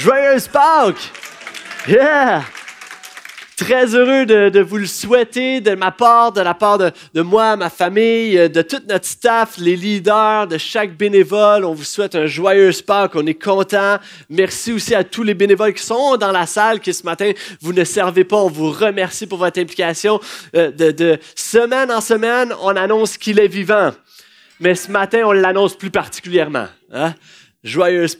Joyeuse Pâques! Yeah! Très heureux de, vous le souhaiter de ma part, de la part de, moi, ma famille, de toute notre staff, les leaders, de chaque bénévole. On vous souhaite un joyeux Pâques. On est content. Merci aussi à tous les bénévoles qui sont dans la salle, qui ce matin, vous ne servez pas. On vous remercie pour votre implication. Euh, de, semaine en semaine, on annonce qu'il est vivant. Mais ce matin, on l'annonce plus particulièrement. Hein? Joyeuse.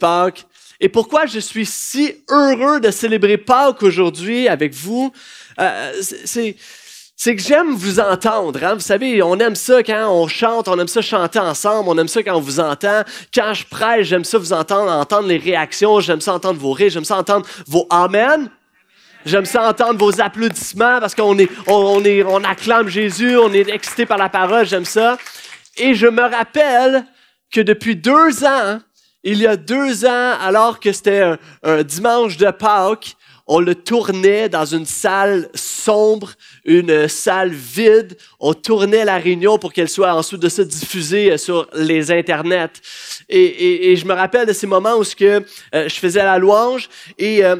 Et pourquoi je suis si heureux de célébrer Pâques aujourd'hui avec vous, euh, c'est que j'aime vous entendre. Hein? Vous savez, on aime ça quand on chante, on aime ça chanter ensemble, on aime ça quand on vous entend. Quand je prêche, j'aime ça vous entendre, entendre les réactions, j'aime ça entendre vos rires, j'aime ça entendre vos Amen. J'aime ça entendre vos applaudissements parce qu'on est, on, est, on acclame Jésus, on est excité par la parole, j'aime ça. Et je me rappelle que depuis deux ans, il y a deux ans, alors que c'était un, dimanche de Pâques, on le tournait dans une salle sombre, une salle vide. On tournait la réunion pour qu'elle soit ensuite de diffusée sur les internets. Et, je me rappelle de ces moments où euh, je faisais la louange et, euh,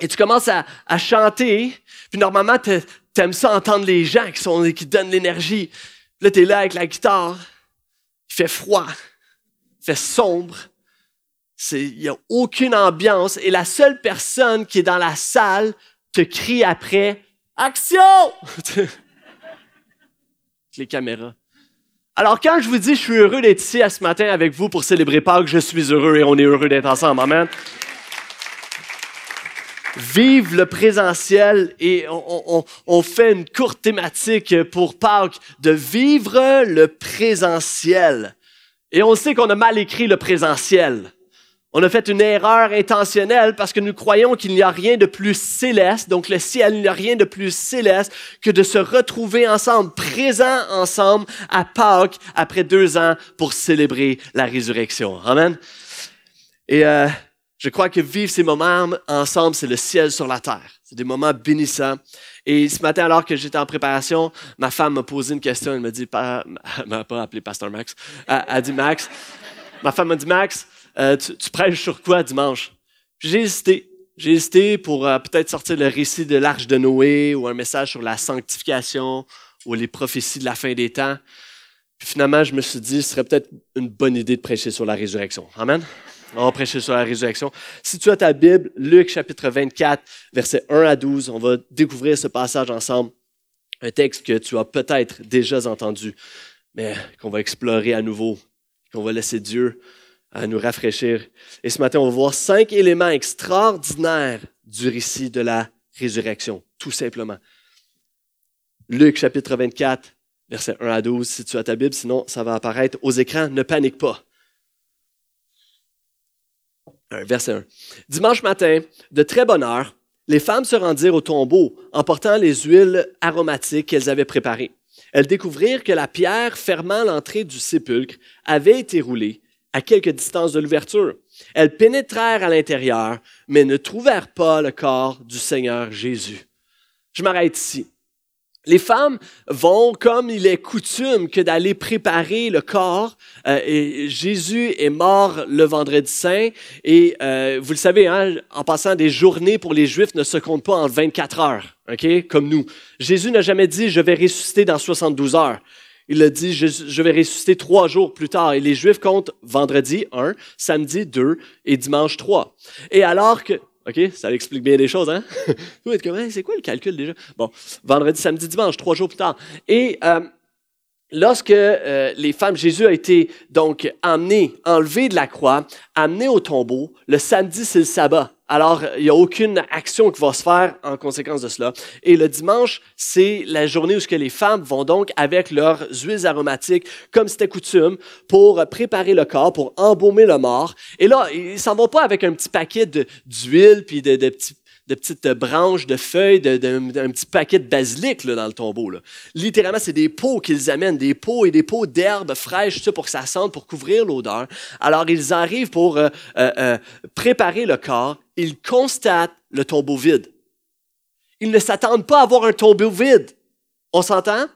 et tu commences à, chanter. Puis normalement, tu aimes ça entendre les gens qui, qui donnent l'énergie. Là, tu es là avec la guitare. Il fait froid. Il fait sombre il n'y a aucune ambiance et la seule personne qui est dans la salle te crie après Action! Les caméras. Alors, quand je vous dis je suis heureux d'être ici ce matin avec vous pour célébrer Pâques, je suis heureux et on est heureux d'être ensemble. Amen. Vive le présentiel et on, on fait une courte thématique pour Pâques de vivre le présentiel. Et on sait qu'on a mal écrit le présentiel. On a fait une erreur intentionnelle parce que nous croyons qu'il n'y a rien de plus céleste, donc le ciel, il n'y a rien de plus céleste que de se retrouver ensemble, présents ensemble à Pâques après deux ans pour célébrer la résurrection. Amen. Et euh, je crois que vivre ces moments ensemble, c'est le ciel sur la terre. C'est des moments bénissants. Et ce matin, alors que j'étais en préparation, ma femme m'a posé une question. Elle m'a dit, elle m'a pas appelé Pasteur Max. Elle a dit Max. Ma femme m'a dit Max, euh, tu, prêches sur quoi dimanche? J'ai hésité. J'ai hésité pour euh, peut-être sortir le récit de l'Arche de Noé ou un message sur la sanctification ou les prophéties de la fin des temps. Puis finalement, je me suis dit, ce serait peut-être une bonne idée de prêcher sur la résurrection. Amen. On va prêcher sur la résurrection. Si tu as ta Bible, Luc chapitre 24, versets 1 à 12, on va découvrir ce passage ensemble. Un texte que tu as peut-être déjà entendu, mais qu'on va explorer à nouveau, qu'on va laisser Dieu à nous rafraîchir. Et ce matin, on va voir cinq éléments extraordinaires du récit de la résurrection, tout simplement. Luc chapitre 24, versets 1 à 12, si tu as ta Bible, sinon ça va apparaître aux écrans. Ne panique pas. Verset 1. Dimanche matin, de très bonne heure, les femmes se rendirent au tombeau en portant les huiles aromatiques qu'elles avaient préparées. Elles découvrirent que la pierre fermant l'entrée du sépulcre avait été roulée à quelque distance de l'ouverture. Elles pénétrèrent à l'intérieur, mais ne trouvèrent pas le corps du Seigneur Jésus. Je m'arrête ici. Les femmes vont, comme il est coutume, que d'aller préparer le corps. Euh, et Jésus est mort le vendredi saint. Et euh, vous le savez, hein, en passant des journées pour les Juifs ne se comptent pas en 24 heures, comme nous. Jésus n'a jamais dit je vais ressusciter dans 72 heures. Il a dit, je, vais ressusciter trois jours plus tard. Et les Juifs comptent vendredi un, samedi deux et dimanche trois. Et alors que, OK, ça explique bien les choses, hein? Vous êtes comme, c'est quoi le calcul déjà? Bon, vendredi, samedi, dimanche, trois jours plus tard. Et euh, lorsque euh, les femmes, Jésus a été donc emmené, enlevé de la croix, amené au tombeau, le samedi, c'est le sabbat. Alors, il n'y a aucune action qui va se faire en conséquence de cela. Et le dimanche, c'est la journée où ce que les femmes vont donc avec leurs huiles aromatiques, comme c'était coutume, pour préparer le corps, pour embaumer le mort. Et là, ils s'en vont pas avec un petit paquet d'huile puis de, de petits de petites branches, de feuilles, d'un petit paquet de basilic là, dans le tombeau. Là. Littéralement, c'est des pots qu'ils amènent, des pots et des pots d'herbes fraîches pour que ça sente, pour couvrir l'odeur. Alors, ils arrivent pour euh, euh, euh, préparer le corps. Ils constatent le tombeau vide. Ils ne s'attendent pas à voir un tombeau vide. On s'entend?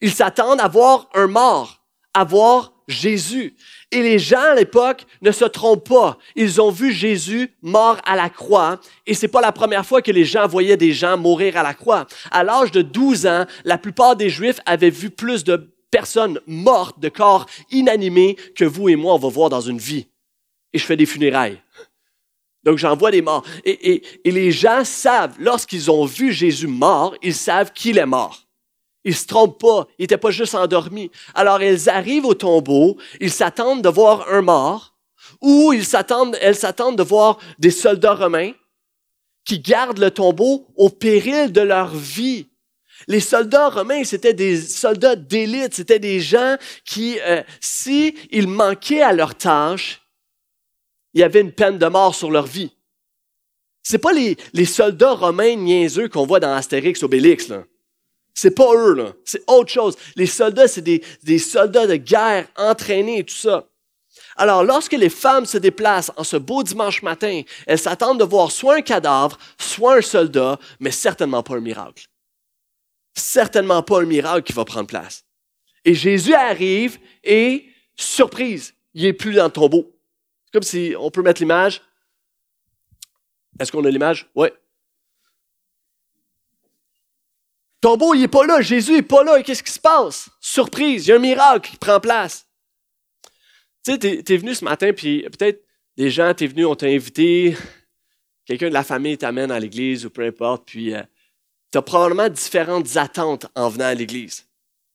Ils s'attendent à voir un mort, à voir Jésus. Et les gens à l'époque ne se trompent pas. Ils ont vu Jésus mort à la croix. Et c'est pas la première fois que les gens voyaient des gens mourir à la croix. À l'âge de 12 ans, la plupart des Juifs avaient vu plus de personnes mortes, de corps inanimés que vous et moi, on va voir dans une vie. Et je fais des funérailles. Donc j'envoie des morts. Et, et les gens savent, lorsqu'ils ont vu Jésus mort, ils savent qu'il est mort. Ils se trompent pas. Ils n'étaient pas juste endormis. Alors, elles arrivent au tombeau. Ils s'attendent de voir un mort. Ou ils s'attendent, elles s'attendent de voir des soldats romains qui gardent le tombeau au péril de leur vie. Les soldats romains, c'était des soldats d'élite. C'était des gens qui, euh, si ils manquaient à leur tâche, il y avait une peine de mort sur leur vie. C'est pas les, les soldats romains niaiseux qu'on voit dans Astérix Obélix, là. C'est pas eux, là. C'est autre chose. Les soldats, c'est des, des soldats de guerre entraînés et tout ça. Alors, lorsque les femmes se déplacent en ce beau dimanche matin, elles s'attendent de voir soit un cadavre, soit un soldat, mais certainement pas un miracle. Certainement pas un miracle qui va prendre place. Et Jésus arrive et, surprise, il est plus dans le tombeau. Comme si, on peut mettre l'image. Est-ce qu'on a l'image? Oui. Tombeau, il n'est pas là. Jésus n'est pas là. Qu'est-ce qui se passe? Surprise, il y a un miracle qui prend place. Tu sais, tu es, venu ce matin, puis peut-être des gens, tu es venu, on t'a invité, quelqu'un de la famille t'amène à l'église ou peu importe, puis euh, tu as probablement différentes attentes en venant à l'église.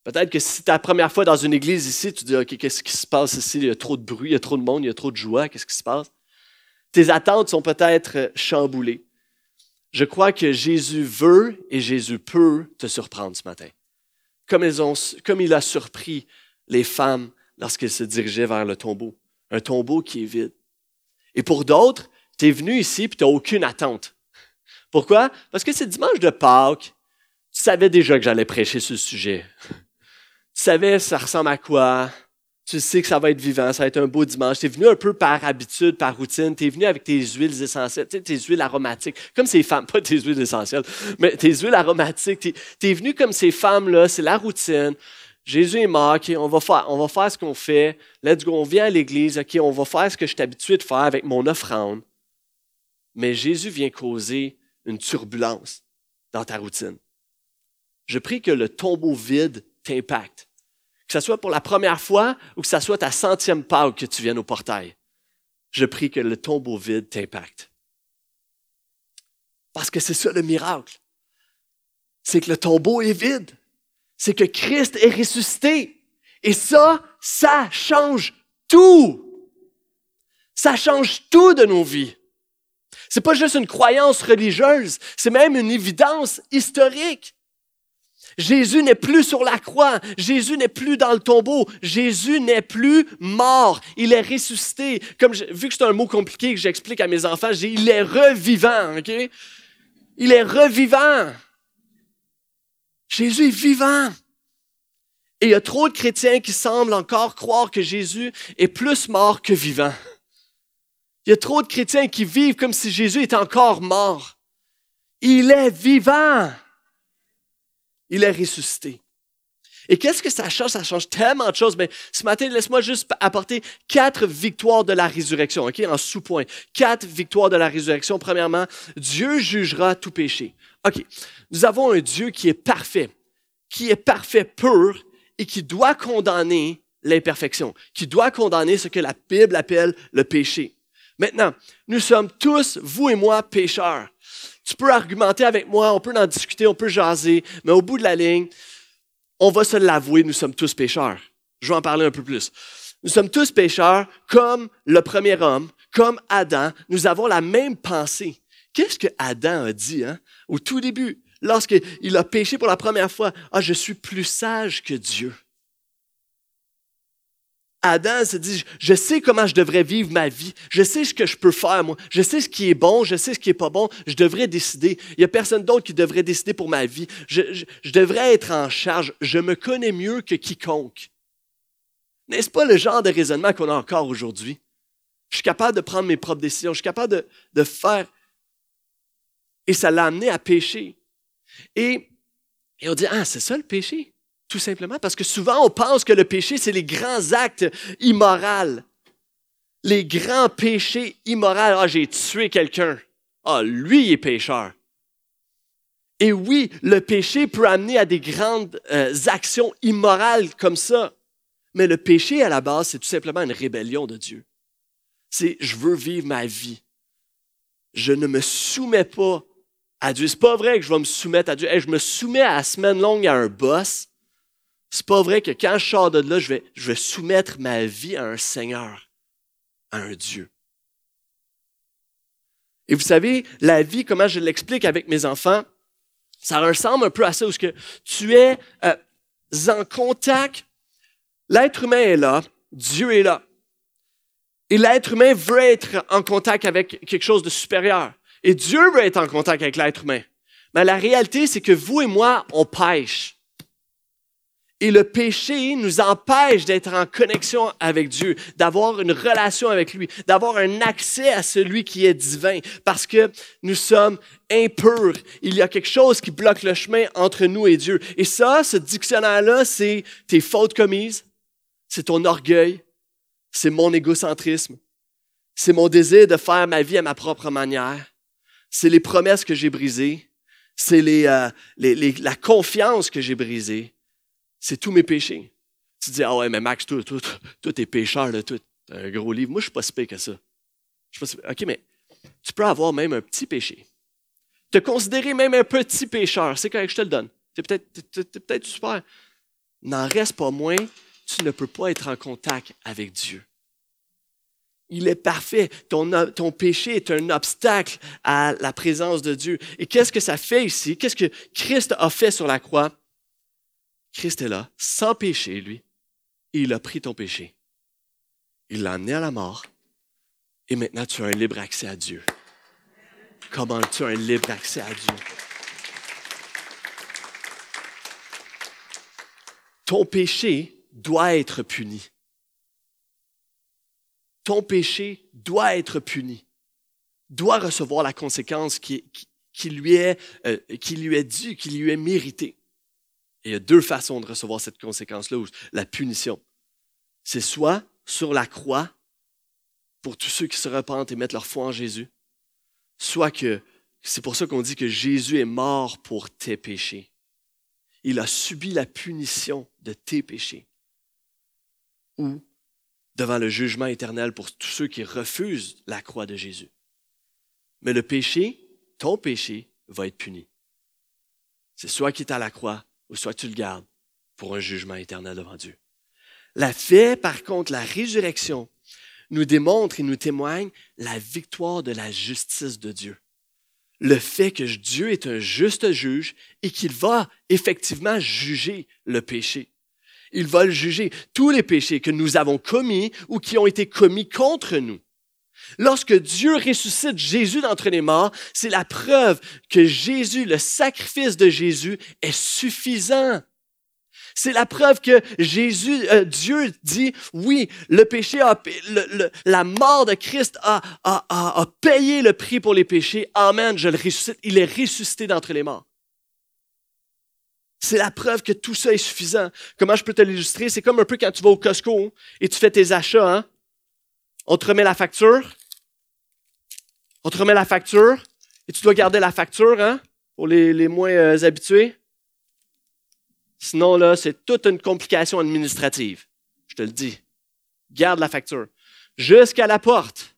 Peut-être que si c'est ta première fois dans une église ici, tu dis, OK, qu'est-ce qui se passe ici? Il y a trop de bruit, il y a trop de monde, il y a trop de joie, qu'est-ce qui se passe? Tes attentes sont peut-être chamboulées. Je crois que Jésus veut et Jésus peut te surprendre ce matin. Comme, il a surpris les femmes lorsqu'elles se dirigeaient vers le tombeau. Un tombeau qui est vide. Et pour d'autres, tu es venu ici et tu n'as aucune attente. Pourquoi? Parce que c'est dimanche de Pâques. Tu savais déjà que j'allais prêcher ce sujet. Tu savais ça ressemble à quoi, tu sais que ça va être vivant, ça va être un beau dimanche. Tu es venu un peu par habitude, par routine. Tu es venu avec tes huiles essentielles, tes huiles aromatiques, comme ces femmes, pas tes huiles essentielles, mais tes huiles aromatiques. Tu es, venu comme ces femmes-là, c'est la routine. Jésus est mort, on, va faire, on va faire ce qu'on fait. Let's go, on vient à l'église, OK, on va faire ce que je suis habitué de faire avec mon offrande. Mais Jésus vient causer une turbulence dans ta routine. Je prie que le tombeau vide t'impacte que ce soit pour la première fois ou que ce soit ta centième Pâque que tu viennes au portail, je prie que le tombeau vide t'impacte. Parce que c'est ça le miracle. C'est que le tombeau est vide. C'est que Christ est ressuscité. Et ça, ça change tout. Ça change tout de nos vies. C'est pas juste une croyance religieuse, c'est même une évidence historique. Jésus n'est plus sur la croix. Jésus n'est plus dans le tombeau. Jésus n'est plus mort. Il est ressuscité. Comme vu que c'est un mot compliqué que j'explique à mes enfants, il est revivant? Il est revivant. Jésus est vivant. Et il y a trop de chrétiens qui semblent encore croire que Jésus est plus mort que vivant. Il y a trop de chrétiens qui vivent comme si Jésus était encore mort. Il est vivant. Il est ressuscité. Et qu'est-ce que ça change? Ça change tellement de choses. Mais ce matin, laisse-moi juste apporter quatre victoires de la résurrection, OK, en sous-point. Quatre victoires de la résurrection. Premièrement, Dieu jugera tout péché. OK, nous avons un Dieu qui est parfait, qui est parfait pur et qui doit condamner l'imperfection, qui doit condamner ce que la Bible appelle le péché. Maintenant, nous sommes tous, vous et moi, pécheurs. Tu peux argumenter avec moi, on peut en discuter, on peut jaser, mais au bout de la ligne, on va se l'avouer, nous sommes tous pécheurs. Je vais en parler un peu plus. Nous sommes tous pécheurs comme le premier homme, comme Adam. Nous avons la même pensée. Qu'est-ce que Adam a dit hein? au tout début, lorsqu'il a péché pour la première fois? Ah, je suis plus sage que Dieu. Adam se dit, je sais comment je devrais vivre ma vie, je sais ce que je peux faire, moi, je sais ce qui est bon, je sais ce qui est pas bon, je devrais décider. Il n'y a personne d'autre qui devrait décider pour ma vie. Je, devrais être en charge, je me connais mieux que quiconque. N'est-ce pas le genre de raisonnement qu'on a encore aujourd'hui? Je suis capable de prendre mes propres décisions, je suis capable de, de faire. Et ça l'a amené à pécher. Et, et on dit, ah, c'est ça le péché? Tout simplement parce que souvent on pense que le péché, c'est les grands actes immoraux. Les grands péchés immoraux. Ah, j'ai tué quelqu'un. Ah, lui, il est pécheur. Et oui, le péché peut amener à des grandes euh, actions immorales comme ça. Mais le péché, à la base, c'est tout simplement une rébellion de Dieu. C'est je veux vivre ma vie. Je ne me soumets pas à Dieu. C'est pas vrai que je vais me soumettre à Dieu. je me soumets à la semaine longue à un boss. C'est pas vrai que quand je sors de là, je vais, je vais soumettre ma vie à un Seigneur, à un Dieu. Et vous savez, la vie, comment je l'explique avec mes enfants, ça ressemble un peu à ça, où que tu es euh, en contact, l'être humain est là, Dieu est là. Et l'être humain veut être en contact avec quelque chose de supérieur. Et Dieu veut être en contact avec l'être humain. Mais la réalité, c'est que vous et moi, on pêche. Et le péché nous empêche d'être en connexion avec Dieu, d'avoir une relation avec lui, d'avoir un accès à celui qui est divin, parce que nous sommes impurs. Il y a quelque chose qui bloque le chemin entre nous et Dieu. Et ça, ce dictionnaire-là, c'est tes fautes commises, c'est ton orgueil, c'est mon égocentrisme, c'est mon désir de faire ma vie à ma propre manière, c'est les promesses que j'ai brisées, c'est les, euh, la confiance que j'ai brisée, c'est tous mes péchés. Tu dis, ah ouais, mais Max, toi, toi, toi, t'es pécheur, là, toi, un gros livre. Moi, je suis pas si pire que ça. Je suis pas OK, mais tu peux avoir même un petit péché. Te considérer même un petit pécheur, c'est correct, je te le donne. C'est peut-être peut super. N'en reste pas moins, tu ne peux pas être en contact avec Dieu. Il est parfait. Ton, ton, péché est un obstacle à la présence de Dieu. Et qu'est-ce que ça fait ici? Qu'est-ce que Christ a fait sur la croix? Christ est là, sans péché, lui, et il a pris ton péché. Il l'a amené à la mort, et maintenant tu as un libre accès à Dieu. Comment tu as un libre accès à Dieu? Ton péché doit être puni. Ton péché doit être puni, doit recevoir la conséquence qui, lui, est, euh, qui lui est due, qui lui est méritée. Et il y a deux façons de recevoir cette conséquence-là, la punition. C'est soit sur la croix, pour tous ceux qui se repentent et mettent leur foi en Jésus, soit que c'est pour ça qu'on dit que Jésus est mort pour tes péchés. Il a subi la punition de tes péchés. Ou devant le jugement éternel pour tous ceux qui refusent la croix de Jésus. Mais le péché, ton péché, va être puni. C'est soit qui est à la croix, ou soit tu le gardes pour un jugement éternel devant Dieu. La fait, par contre, la résurrection, nous démontre et nous témoigne la victoire de la justice de Dieu. Le fait que Dieu est un juste juge et qu'il va effectivement juger le péché. Il va juger, tous les péchés que nous avons commis ou qui ont été commis contre nous. Lorsque Dieu ressuscite Jésus d'entre les morts, c'est la preuve que Jésus, le sacrifice de Jésus, est suffisant. C'est la preuve que Jésus, euh, Dieu dit, oui, le péché, a, la mort de Christ a, payé le prix pour les péchés. Amen, je le ressuscite. Il est ressuscité d'entre les morts. C'est la preuve que tout ça est suffisant. Comment je peux te l'illustrer? C'est comme un peu quand tu vas au Costco et tu fais tes achats. Hein? On te remet la facture. On te remet la facture et tu dois garder la facture, hein, pour les, moins euh, habitués. Sinon, là, c'est toute une complication administrative. Je te le dis. Garde la facture. Jusqu'à la porte.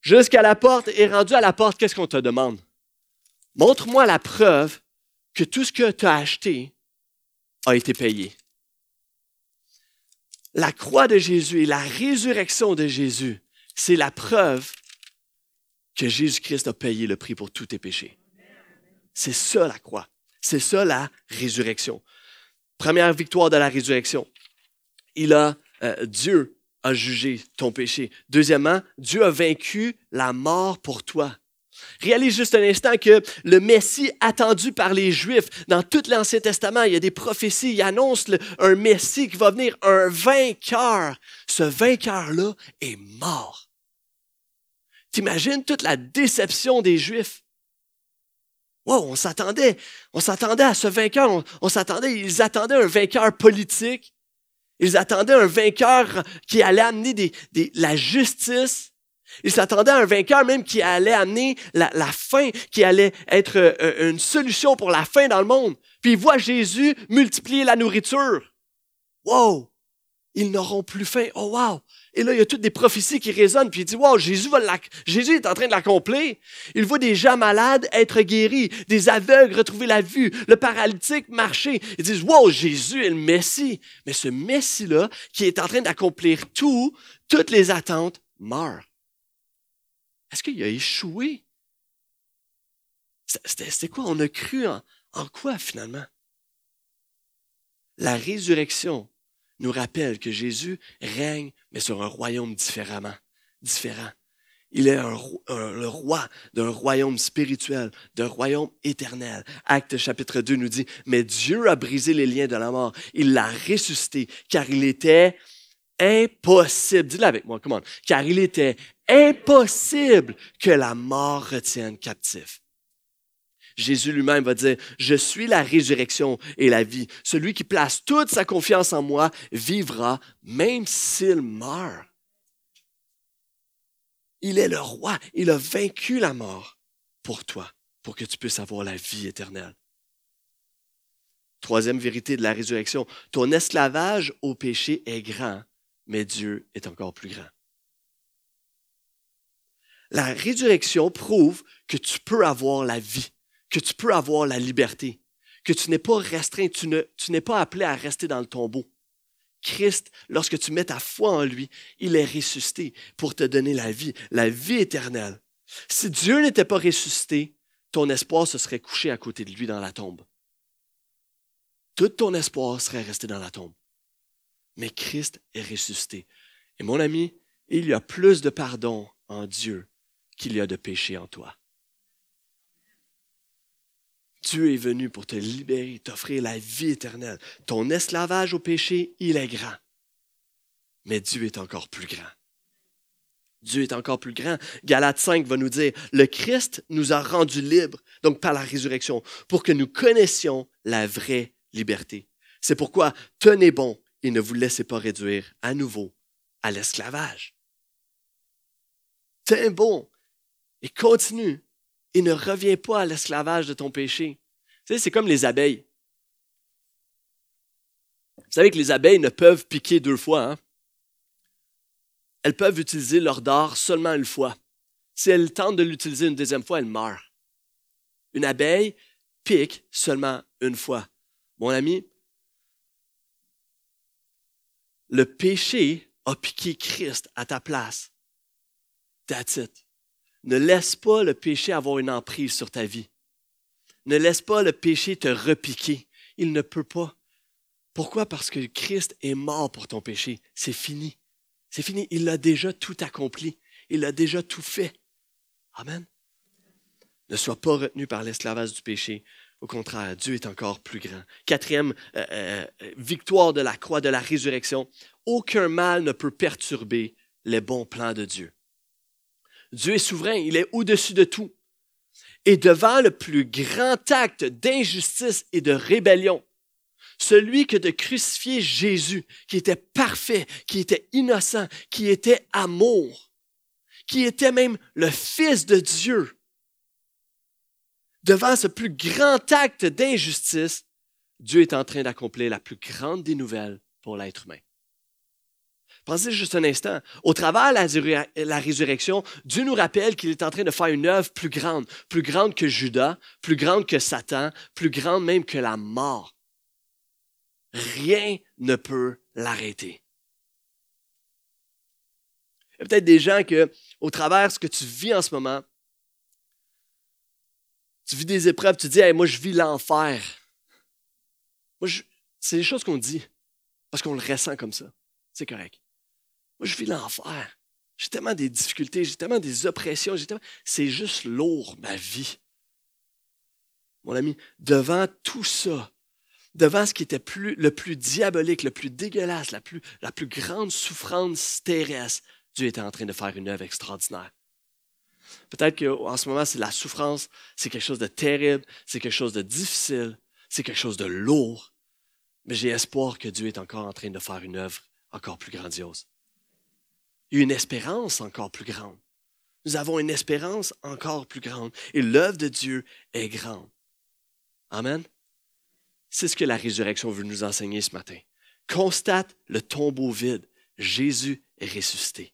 Jusqu'à la porte et rendu à la porte, qu'est-ce qu'on te demande? Montre-moi la preuve que tout ce que tu as acheté a été payé. La croix de Jésus et la résurrection de Jésus, c'est la preuve que Jésus-Christ a payé le prix pour tous tes péchés. C'est ça la croix. C'est ça la résurrection. Première victoire de la résurrection. Il a, euh, Dieu a jugé ton péché. Deuxièmement, Dieu a vaincu la mort pour toi. Réalise juste un instant que le Messie attendu par les Juifs, dans tout l'Ancien Testament, il y a des prophéties, il annonce un Messie qui va venir, un vainqueur. Ce vainqueur-là est mort. T'imagines toute la déception des Juifs? Wow, on s'attendait, on s'attendait à ce vainqueur, on, s'attendait, ils attendaient un vainqueur politique, ils attendaient un vainqueur qui allait amener la justice, ils s'attendaient à un vainqueur même qui allait amener la, la fin, qui allait être euh, une solution pour la fin dans le monde. Puis ils voient Jésus multiplier la nourriture. Wow! Ils n'auront plus faim. Oh wow! Et là, il y a toutes des prophéties qui résonnent. Puis il dit, wow, Jésus, va Jésus est en train de l'accomplir. Il voit des gens malades être guéris, des aveugles retrouver la vue, le paralytique marcher. Ils disent, wow, Jésus est le Messie. Mais ce Messie-là, qui est en train d'accomplir tout, toutes les attentes, meurt. Est-ce qu'il a échoué? C'était quoi? On a cru en, en quoi finalement? La résurrection nous rappelle que Jésus règne, mais sur un royaume différemment, différent. Il est le roi d'un royaume spirituel, d'un royaume éternel. Acte chapitre 2 nous dit, mais Dieu a brisé les liens de la mort. Il l'a ressuscité, car il était impossible. Dis-le avec moi, comment? Car il était impossible que la mort retienne captif. Jésus lui-même va dire, je suis la résurrection et la vie. Celui qui place toute sa confiance en moi vivra même s'il meurt. Il est le roi. Il a vaincu la mort pour toi, pour que tu puisses avoir la vie éternelle. Troisième vérité de la résurrection, ton esclavage au péché est grand, mais Dieu est encore plus grand. La résurrection prouve que tu peux avoir la vie que tu peux avoir la liberté, que tu n'es pas restreint, tu, n'es pas appelé à rester dans le tombeau. Christ, lorsque tu mets ta foi en lui, il est ressuscité pour te donner la vie, la vie éternelle. Si Dieu n'était pas ressuscité, ton espoir se serait couché à côté de lui dans la tombe. Tout ton espoir serait resté dans la tombe. Mais Christ est ressuscité. Et mon ami, il y a plus de pardon en Dieu qu'il y a de péché en toi. Dieu est venu pour te libérer, t'offrir la vie éternelle. Ton esclavage au péché, il est grand. Mais Dieu est encore plus grand. Dieu est encore plus grand. Galates 5 va nous dire, le Christ nous a rendus libres, donc par la résurrection, pour que nous connaissions la vraie liberté. C'est pourquoi tenez bon et ne vous laissez pas réduire à nouveau à l'esclavage. Tenez bon et continue et ne reviens pas à l'esclavage de ton péché. Tu c'est comme les abeilles. Vous savez que les abeilles ne peuvent piquer deux fois. Hein? Elles peuvent utiliser leur dard seulement une fois. Si elles tentent de l'utiliser une deuxième fois, elles meurent. Une abeille pique seulement une fois. Mon ami, le péché a piqué Christ à ta place. That's it. Ne laisse pas le péché avoir une emprise sur ta vie. Ne laisse pas le péché te repiquer. Il ne peut pas. Pourquoi? Parce que Christ est mort pour ton péché. C'est fini. C'est fini. Il a déjà tout accompli. Il a déjà tout fait. Amen. Ne sois pas retenu par l'esclavage du péché. Au contraire, Dieu est encore plus grand. Quatrième euh, euh, victoire de la croix, de la résurrection. Aucun mal ne peut perturber les bons plans de Dieu. Dieu est souverain, il est au-dessus de tout. Et devant le plus grand acte d'injustice et de rébellion, celui que de crucifier Jésus, qui était parfait, qui était innocent, qui était amour, qui était même le Fils de Dieu, devant ce plus grand acte d'injustice, Dieu est en train d'accomplir la plus grande des nouvelles pour l'être humain. Pensez juste un instant. Au travers de la, résurrection, Dieu nous rappelle qu'il est en train de faire une œuvre plus grande, plus grande que Judas, plus grande que Satan, plus grande même que la mort. Rien ne peut l'arrêter. Il y a peut-être des gens que, au travers de ce que tu vis en ce moment, tu vis des épreuves, tu dis, moi je vis l'enfer. C'est des choses qu'on dit parce qu'on le ressent comme ça. C'est correct. Moi, je vis l'enfer. J'ai tellement des difficultés, j'ai tellement des oppressions, c'est juste lourd, ma vie. Mon ami, devant tout ça, devant ce qui était le plus diabolique, le plus dégueulasse, la plus, la plus grande souffrance terrestre, Dieu était en train de faire une œuvre extraordinaire. Peut-être qu'en ce moment, c'est la souffrance, c'est quelque chose de terrible, c'est quelque chose de difficile, c'est quelque chose de lourd. Mais j'ai espoir que Dieu est encore en train de faire une œuvre encore plus grandiose. Une espérance encore plus grande. Nous avons une espérance encore plus grande. Et l'œuvre de Dieu est grande. Amen. C'est ce que la résurrection veut nous enseigner ce matin. Constate le tombeau vide. Jésus est ressuscité.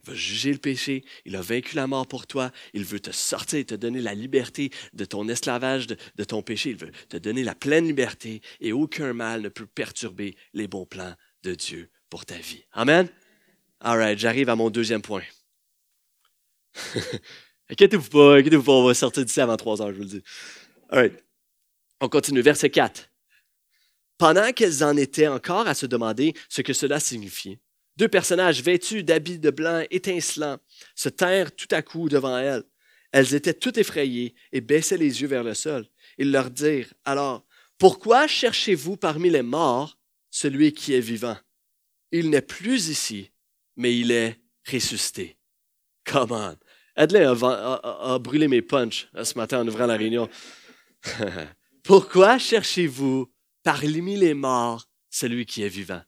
Il va juger le péché, il a vaincu la mort pour toi, il veut te sortir et te donner la liberté de ton esclavage, de, de ton péché, il veut te donner la pleine liberté et aucun mal ne peut perturber les bons plans de Dieu pour ta vie. Amen. All right, j'arrive à mon deuxième point. inquiétez-vous pas, inquiétez-vous pas, on va sortir d'ici avant trois heures, je vous le dis. All right. On continue, verset 4. Pendant qu'elles en étaient encore à se demander ce que cela signifiait, deux personnages vêtus d'habits de blanc étincelants se tinrent tout à coup devant elles. Elles étaient toutes effrayées et baissaient les yeux vers le sol. Ils leur dirent alors, Pourquoi cherchez-vous parmi les morts celui qui est vivant? Il n'est plus ici, mais il est ressuscité. Come on. Adley a, brûlé mes punchs euh, ce matin en ouvrant la réunion. Pourquoi cherchez-vous parmi les morts celui qui est vivant?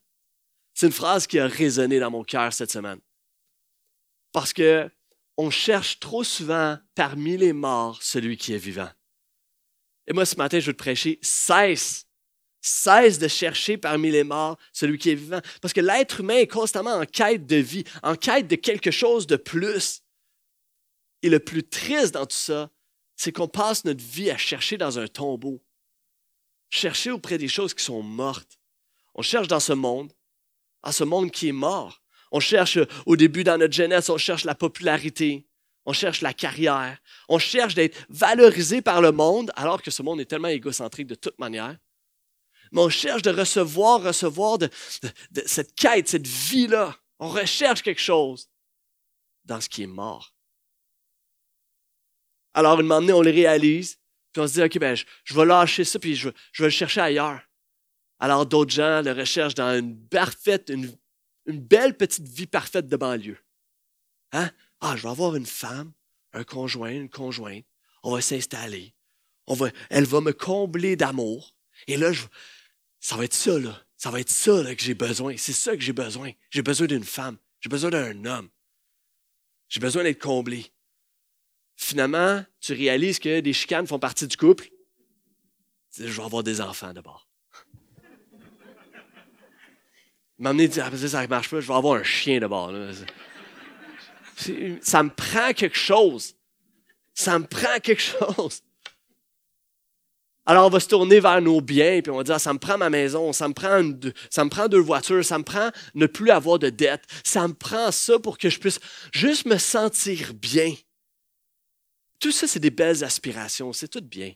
C'est une phrase qui a résonné dans mon cœur cette semaine. Parce que on cherche trop souvent parmi les morts celui qui est vivant. Et moi, ce matin, je veux te prêcher, cesse, cesse de chercher parmi les morts celui qui est vivant. Parce que l'être humain est constamment en quête de vie, en quête de quelque chose de plus. Et le plus triste dans tout ça, c'est qu'on passe notre vie à chercher dans un tombeau, chercher auprès des choses qui sont mortes. On cherche dans ce monde, à ce monde qui est mort. On cherche, au début dans notre jeunesse, on cherche la popularité, on cherche la carrière, on cherche d'être valorisé par le monde, alors que ce monde est tellement égocentrique de toute manière. Mais on cherche de recevoir, recevoir de, cette quête, cette vie-là. On recherche quelque chose dans ce qui est mort. Alors, une moment on le réalise, puis on se dit, OK, ben, je, vais lâcher ça, puis je, je vais le chercher ailleurs. Alors d'autres gens le recherchent dans une parfaite, une, belle petite vie parfaite de banlieue. Hein? Ah, je vais avoir une femme, un conjoint, une conjointe. On va s'installer. On va, elle va me combler d'amour. Et là, ça va être ça, là. Ça va être ça là, que j'ai besoin. C'est ça que j'ai besoin. J'ai besoin d'une femme. J'ai besoin d'un homme. J'ai besoin d'être comblé. Finalement, tu réalises que des chicanes font partie du couple. Je vais avoir des enfants d'abord m'amener dire, ah, ça ne marche pas, je vais avoir un chien d'abord. Ça me prend quelque chose. Ça me prend quelque chose. Alors, on va se tourner vers nos biens, puis on va dire, ça me prend ma maison, ça me prend, ça me prend deux voitures, ça me prend ne plus avoir de dettes, ça me prend ça pour que je puisse juste me sentir bien. Tout ça, c'est des belles aspirations, c'est tout bien.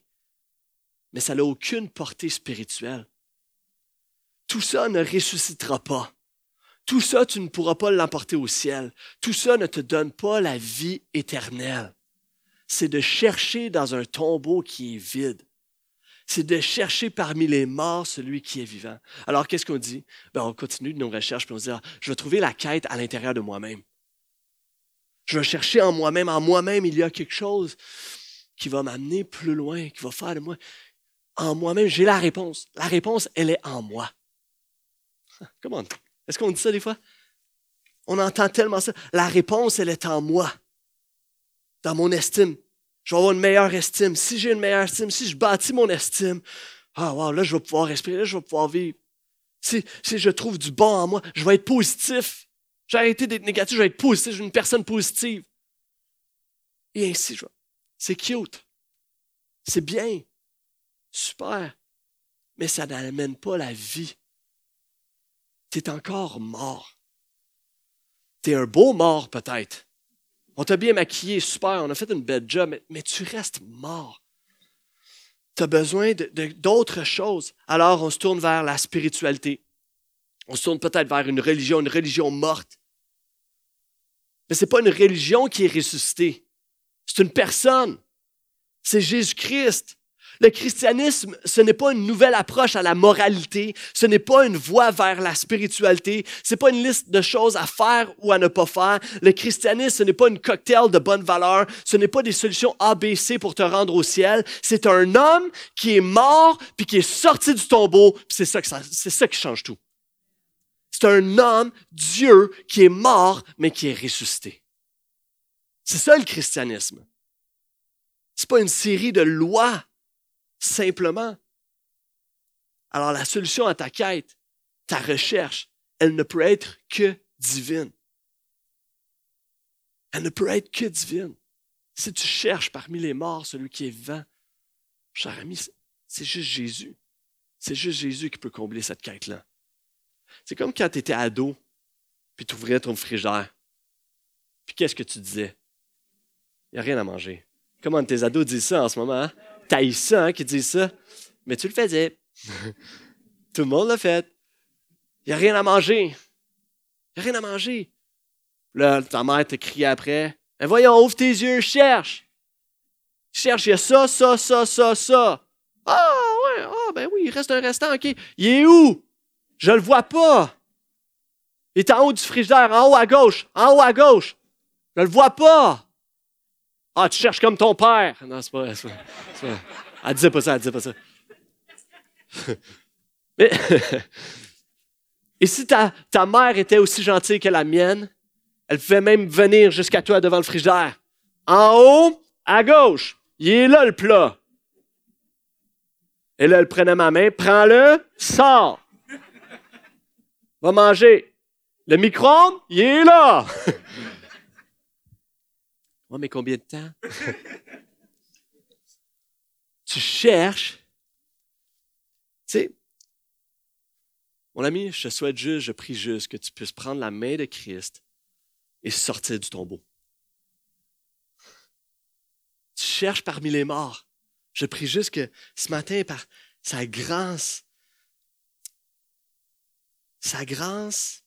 Mais ça n'a aucune portée spirituelle. Tout ça ne ressuscitera pas. Tout ça, tu ne pourras pas l'emporter au ciel. Tout ça ne te donne pas la vie éternelle. C'est de chercher dans un tombeau qui est vide. C'est de chercher parmi les morts celui qui est vivant. Alors, qu'est-ce qu'on dit? Ben, on continue nos recherches, puis on se dit, ah, je vais trouver la quête à l'intérieur de moi-même. Je vais chercher en moi-même. En moi-même, il y a quelque chose qui va m'amener plus loin, qui va faire de moi. En moi-même, j'ai la réponse. La réponse, elle est en moi. Comment? Est-ce qu'on dit ça des fois? On entend tellement ça. La réponse, elle est en moi, dans mon estime. Je vais avoir une meilleure estime. Si j'ai une meilleure estime, si je bâtis mon estime, ah, wow, là, je vais pouvoir respirer, là, je vais pouvoir vivre. Si, si je trouve du bon en moi, je vais être positif. J'ai arrêté d'être négatif, je vais être positif, je suis une personne positive. Et ainsi, je C'est cute. C'est bien. Super. Mais ça n'amène pas la vie tu es encore mort. Tu es un beau mort peut-être. On t'a bien maquillé, super, on a fait une belle job, mais, tu restes mort. Tu as besoin d'autres choses. Alors on se tourne vers la spiritualité. On se tourne peut-être vers une religion, une religion morte. Mais ce n'est pas une religion qui est ressuscitée. C'est une personne. C'est Jésus-Christ. Le christianisme, ce n'est pas une nouvelle approche à la moralité, ce n'est pas une voie vers la spiritualité, ce n'est pas une liste de choses à faire ou à ne pas faire. Le christianisme, ce n'est pas une cocktail de bonnes valeurs, ce n'est pas des solutions ABC pour te rendre au ciel. C'est un homme qui est mort puis qui est sorti du tombeau, c'est ça, ça qui change tout. C'est un homme, Dieu, qui est mort mais qui est ressuscité. C'est ça le christianisme. C'est pas une série de lois simplement. Alors la solution à ta quête, ta recherche, elle ne peut être que divine. Elle ne peut être que divine. Si tu cherches parmi les morts celui qui est vivant, cher ami, c'est juste Jésus. C'est juste Jésus qui peut combler cette quête-là. C'est comme quand tu étais ado, puis tu ouvrais ton frigidaire. Puis qu'est-ce que tu disais? Il n'y a rien à manger. Comment tes ados disent ça en ce moment? Hein? T'as ça, hein, qui disent ça. Mais tu le faisais. Tout le monde l'a fait. Il n'y a rien à manger. Il n'y a rien à manger. Là, ta mère te crie après. Mais voyons, ouvre tes yeux, cherche. Cherche, il y a ça, ça, ça, ça, ça. Ah, ouais, ah, ben oui, il reste un restant, OK. Il est où? Je le vois pas. Il est en haut du frigidaire, en haut à gauche, en haut à gauche. Je le vois pas. Ah, tu cherches comme ton père. Non, c'est pas, c'est pas, Elle disait pas ça, elle disait pas ça. Mais, et si ta, ta mère était aussi gentille que la mienne, elle pouvait même venir jusqu'à toi devant le frigidaire. En haut, à gauche, il est là le plat. Et là, elle prenait ma main, prends-le, sors. Va manger. Le micro-ondes, il est là. mais combien de temps? tu cherches. Tu sais, mon ami, je te souhaite juste, je prie juste que tu puisses prendre la main de Christ et sortir du tombeau. Tu cherches parmi les morts. Je prie juste que ce matin, par sa grâce, sa grâce,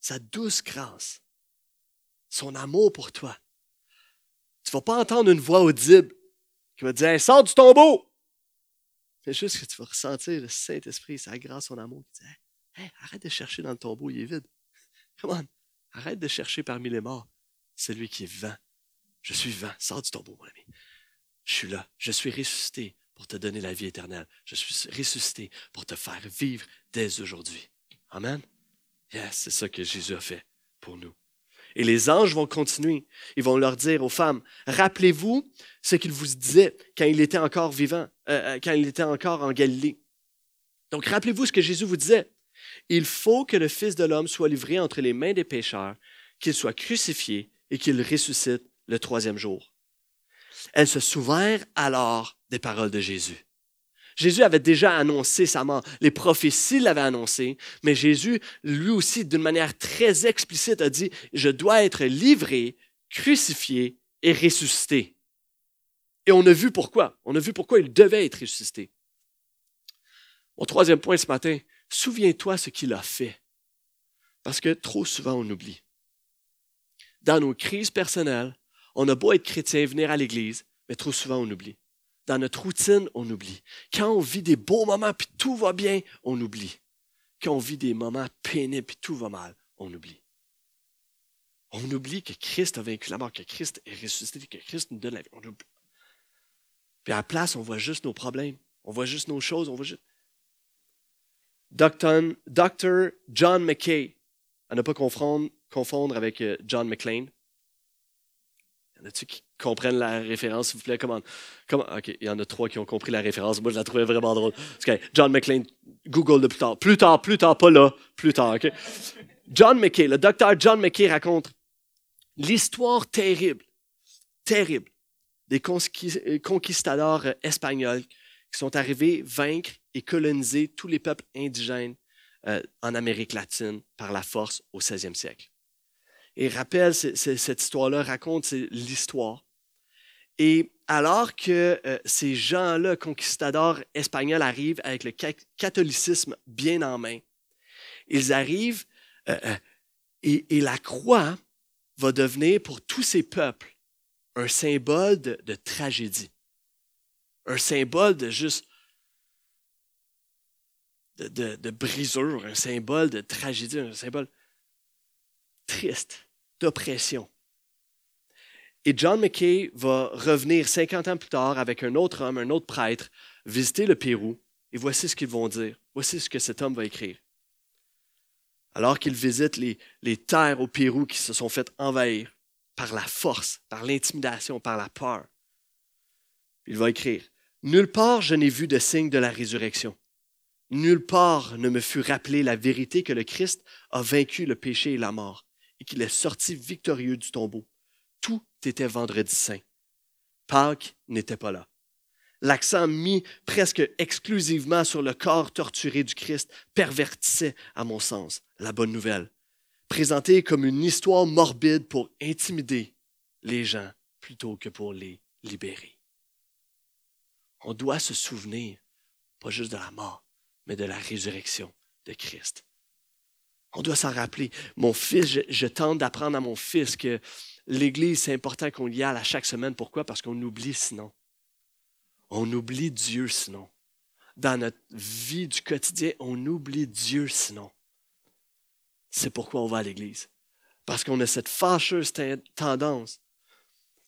sa douce grâce, son amour pour toi, tu ne vas pas entendre une voix audible qui va te dire Sors du tombeau C'est juste que tu vas ressentir le Saint-Esprit, sa grâce, son amour qui dit arrête de chercher dans le tombeau, il est vide. Come on, arrête de chercher parmi les morts celui qui est vivant. Je suis vivant, sors du tombeau, mon ami. Je suis là, je suis ressuscité pour te donner la vie éternelle. Je suis ressuscité pour te faire vivre dès aujourd'hui. Amen. Yes, c'est ça que Jésus a fait pour nous. Et les anges vont continuer. Ils vont leur dire aux femmes, rappelez-vous ce qu'il vous disait quand il était encore vivant, euh, euh, quand il était encore en Galilée. Donc rappelez-vous ce que Jésus vous disait. Il faut que le Fils de l'homme soit livré entre les mains des pécheurs, qu'il soit crucifié et qu'il ressuscite le troisième jour. Elles se souvinrent alors des paroles de Jésus. Jésus avait déjà annoncé sa mort. Les prophéties l'avaient annoncé, mais Jésus, lui aussi, d'une manière très explicite, a dit, je dois être livré, crucifié et ressuscité. Et on a vu pourquoi. On a vu pourquoi il devait être ressuscité. Mon troisième point ce matin, souviens-toi ce qu'il a fait. Parce que trop souvent on oublie. Dans nos crises personnelles, on a beau être chrétien, venir à l'Église, mais trop souvent on oublie. Dans notre routine, on oublie. Quand on vit des beaux moments puis tout va bien, on oublie. Quand on vit des moments pénibles puis tout va mal, on oublie. On oublie que Christ a vaincu la mort, que Christ est ressuscité, que Christ nous donne la vie. On oublie. Puis à la place, on voit juste nos problèmes. On voit juste nos choses. On voit juste... Dr. John McKay, à ne pas confondre, confondre avec euh, John McLean. Y en a-tu qui comprennent la référence, s'il vous plaît? Comment, comment, OK, il y en a trois qui ont compris la référence. Moi, je la trouvais vraiment drôle. John McLean, Google de plus tard. Plus tard, plus tard, pas là, plus tard, OK? John McKay, le docteur John McKay raconte l'histoire terrible, terrible des conquistadors espagnols qui sont arrivés vaincre et coloniser tous les peuples indigènes euh, en Amérique latine par la force au 16e siècle. Et rappelle, cette histoire-là raconte l'histoire et alors que euh, ces gens-là, conquistadors espagnols, arrivent avec le catholicisme bien en main, ils arrivent euh, euh, et, la croix va devenir pour tous ces peuples un symbole de, tragédie. un symbole de juste de, de, brisure, un symbole de tragédie, un symbole triste, d'oppression. Et John McKay va revenir 50 ans plus tard avec un autre homme, un autre prêtre, visiter le Pérou, et voici ce qu'ils vont dire. Voici ce que cet homme va écrire. Alors qu'il visite les, les terres au Pérou qui se sont faites envahir par la force, par l'intimidation, par la peur, il va écrire Nulle part je n'ai vu de signe de la résurrection. Nulle part ne me fut rappelé la vérité que le Christ a vaincu le péché et la mort, et qu'il est sorti victorieux du tombeau. Tout était vendredi saint. Pâques n'était pas là. L'accent mis presque exclusivement sur le corps torturé du Christ pervertissait, à mon sens, la bonne nouvelle, présentée comme une histoire morbide pour intimider les gens plutôt que pour les libérer. On doit se souvenir, pas juste de la mort, mais de la résurrection de Christ. On doit s'en rappeler. Mon fils, je, tente d'apprendre à mon fils que l'Église, c'est important qu'on y aille à chaque semaine. Pourquoi? Parce qu'on oublie sinon. On oublie Dieu sinon. Dans notre vie du quotidien, on oublie Dieu sinon. C'est pourquoi on va à l'Église. Parce qu'on a cette fâcheuse tendance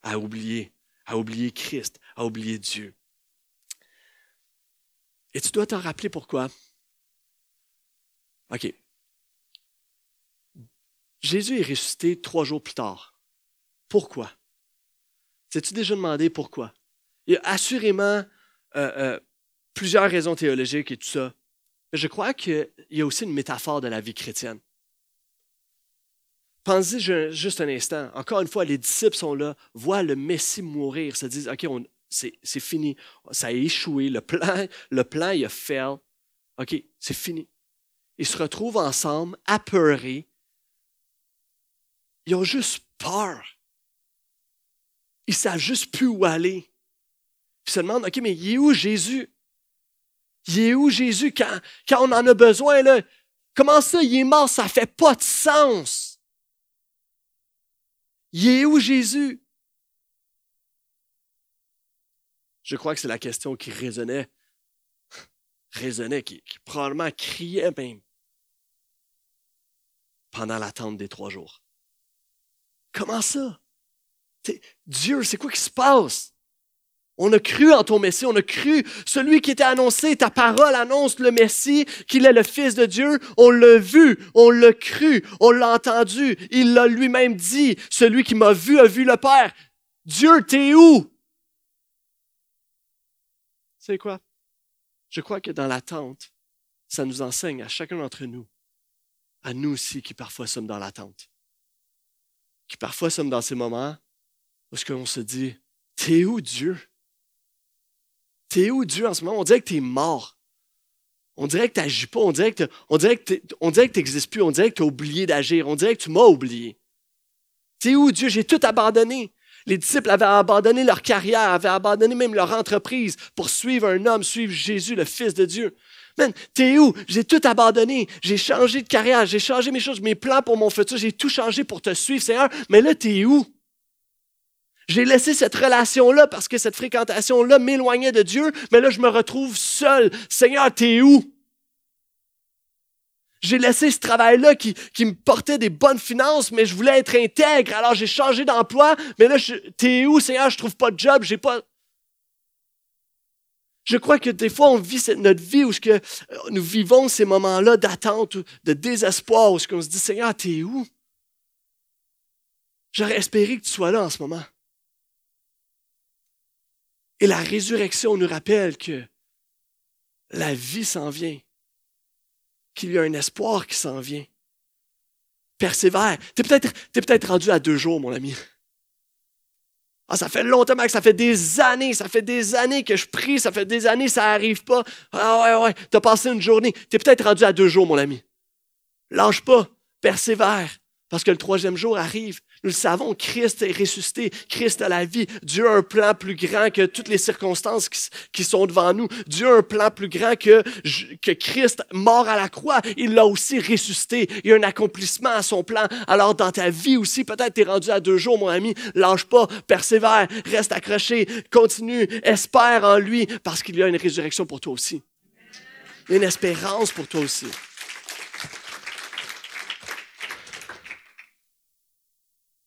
à oublier, à oublier Christ, à oublier Dieu. Et tu dois t'en rappeler pourquoi. OK. Jésus est ressuscité trois jours plus tard. Pourquoi? T'es-tu déjà demandé pourquoi? Il y a assurément euh, euh, plusieurs raisons théologiques et tout ça. Mais je crois qu'il y a aussi une métaphore de la vie chrétienne. Pensez juste un instant. Encore une fois, les disciples sont là, voient le Messie mourir, se disent, OK, c'est fini. Ça a échoué. Le plan, le plan, il a fail. OK, c'est fini. Ils se retrouvent ensemble, apeurés. Ils ont juste peur. Ils savent juste plus où aller. Ils se demandent, OK, mais il est où Jésus? Il est où Jésus quand, on en a besoin? Là? Comment ça, il est mort? Ça fait pas de sens. Il est où Jésus? Je crois que c'est la question qui résonnait, résonnait, qui, probablement criait même pendant l'attente des trois jours. Comment ça? Dieu, c'est quoi qui se passe? On a cru en ton Messie, on a cru celui qui était annoncé, ta parole annonce le Messie, qu'il est le Fils de Dieu. On l'a vu, on l'a cru, on l'a entendu. Il l'a lui-même dit, celui qui m'a vu a vu le Père. Dieu, t'es où? C'est quoi? Je crois que dans l'attente, ça nous enseigne à chacun d'entre nous, à nous aussi qui parfois sommes dans l'attente, parfois sommes dans ces moments où on se dit, T'es où Dieu? T'es où Dieu en ce moment? On dirait que t'es mort. On dirait que t'agis pas. On dirait que on dirait que t'existes plus. On dirait que t'as oublié d'agir. On dirait que tu m'as oublié. T'es où Dieu? J'ai tout abandonné. Les disciples avaient abandonné leur carrière, avaient abandonné même leur entreprise pour suivre un homme, suivre Jésus, le Fils de Dieu. Man, t'es où? J'ai tout abandonné. J'ai changé de carrière. J'ai changé mes choses, mes plans pour mon futur. J'ai tout changé pour te suivre, Seigneur. Mais là, t'es où? J'ai laissé cette relation-là parce que cette fréquentation-là m'éloignait de Dieu, mais là, je me retrouve seul. Seigneur, t'es où? J'ai laissé ce travail-là qui, qui, me portait des bonnes finances, mais je voulais être intègre. Alors j'ai changé d'emploi, mais là, t'es où, Seigneur? Je trouve pas de job, j'ai pas. Je crois que des fois, on vit notre vie où que, euh, nous vivons ces moments-là d'attente, de désespoir, où on se dit, Seigneur, t'es où? J'aurais espéré que tu sois là en ce moment. Et la résurrection nous rappelle que la vie s'en vient qu'il y a un espoir qui s'en vient. Persévère. Tu peut-être peut rendu à deux jours, mon ami. Ah, ça fait longtemps, que ça fait des années, ça fait des années que je prie, ça fait des années, ça n'arrive pas. Ah ouais, ouais, tu as passé une journée. Tu es peut-être rendu à deux jours, mon ami. Lâche pas, persévère, Parce que le troisième jour arrive. Nous le savons, Christ est ressuscité. Christ a la vie. Dieu a un plan plus grand que toutes les circonstances qui, sont devant nous. Dieu a un plan plus grand que, que Christ mort à la croix. Il l'a aussi ressuscité. Il y a un accomplissement à son plan. Alors dans ta vie aussi, peut-être tu es rendu à deux jours, mon ami. Lâche pas, persévère, reste accroché, continue, espère en lui parce qu'il y a une résurrection pour toi aussi. Une espérance pour toi aussi.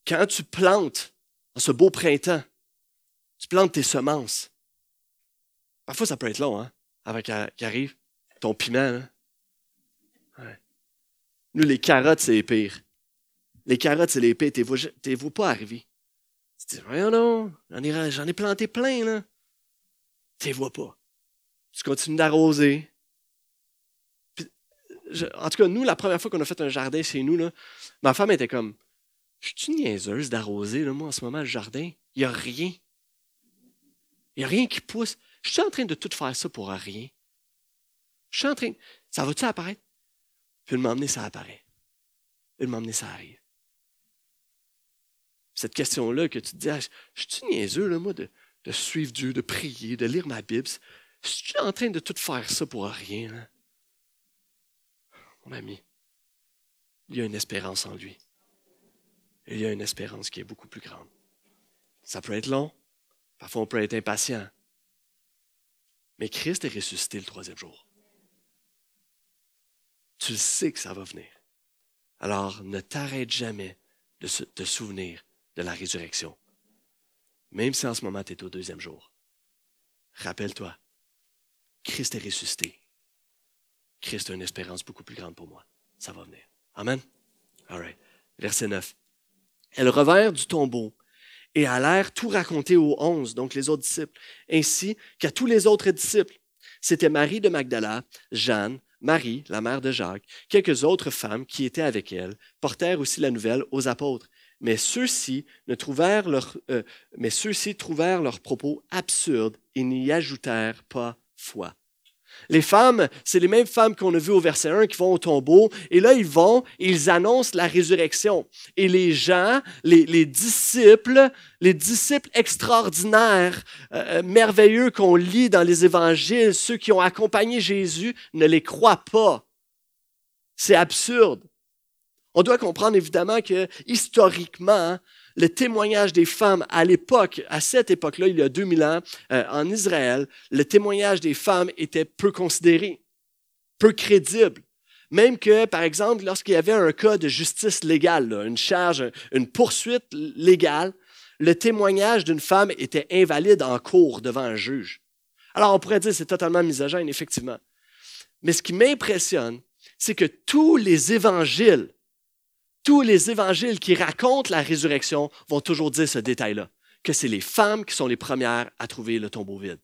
Quand tu plantes en ce beau printemps, tu plantes tes semences. Parfois, ça peut être long, hein, avant qu'arrive ton piment. Nous, les carottes, c'est les pires. Les carottes, c'est les pires. Ne les vois pas arriver. Tu dis, voyons non, j'en ai, planté plein, là. Tu les vois pas. Tu continues d'arroser. En tout cas, nous, la première fois qu'on a fait un jardin chez nous, là, ma femme était comme, je suis niaiseuse d'arroser, moi, en ce moment, le jardin? Il n'y a rien. Il n'y a rien qui pousse. Je suis en train de tout faire ça pour rien. Je suis en train. Ça va-tu apparaître? Puis m'emmener, ça apparaît. Puis m'emmener, ça arrive. Cette question-là que tu te dis, ah, je suis niaiseux, moi, de, de, suivre Dieu, de prier, de lire ma Bible? Je suis en train de tout faire ça pour rien. Mon ami, il y a une espérance en lui il y a une espérance qui est beaucoup plus grande. Ça peut être long, parfois on peut être impatient, mais Christ est ressuscité le troisième jour. Tu sais que ça va venir. Alors ne t'arrête jamais de te souvenir de la résurrection, même si en ce moment tu es au deuxième jour. Rappelle-toi, Christ est ressuscité. Christ a une espérance beaucoup plus grande pour moi. Ça va venir. Amen. All right. Verset 9. Elles revinrent du tombeau et allèrent tout raconter aux onze, donc les autres disciples, ainsi qu'à tous les autres disciples. C'était Marie de Magdala, Jeanne, Marie, la mère de Jacques, quelques autres femmes qui étaient avec elle, portèrent aussi la nouvelle aux apôtres. Mais ceux-ci euh, mais ceux-ci trouvèrent leurs propos absurdes et n'y ajoutèrent pas foi. Les femmes, c'est les mêmes femmes qu'on a vues au verset 1 qui vont au tombeau. Et là, ils vont et ils annoncent la résurrection. Et les gens, les, disciples, les disciples extraordinaires, euh, euh, merveilleux qu'on lit dans les évangiles, ceux qui ont accompagné Jésus, ne les croient pas. C'est absurde. On doit comprendre évidemment que historiquement, le témoignage des femmes à l'époque, à cette époque-là, il y a 2000 ans, euh, en Israël, le témoignage des femmes était peu considéré, peu crédible. Même que, par exemple, lorsqu'il y avait un cas de justice légale, une charge, une poursuite légale, le témoignage d'une femme était invalide en cours devant un juge. Alors, on pourrait dire que c'est totalement misogyne, effectivement. Mais ce qui m'impressionne, c'est que tous les évangiles tous les évangiles qui racontent la résurrection vont toujours dire ce détail-là, que c'est les femmes qui sont les premières à trouver le tombeau vide.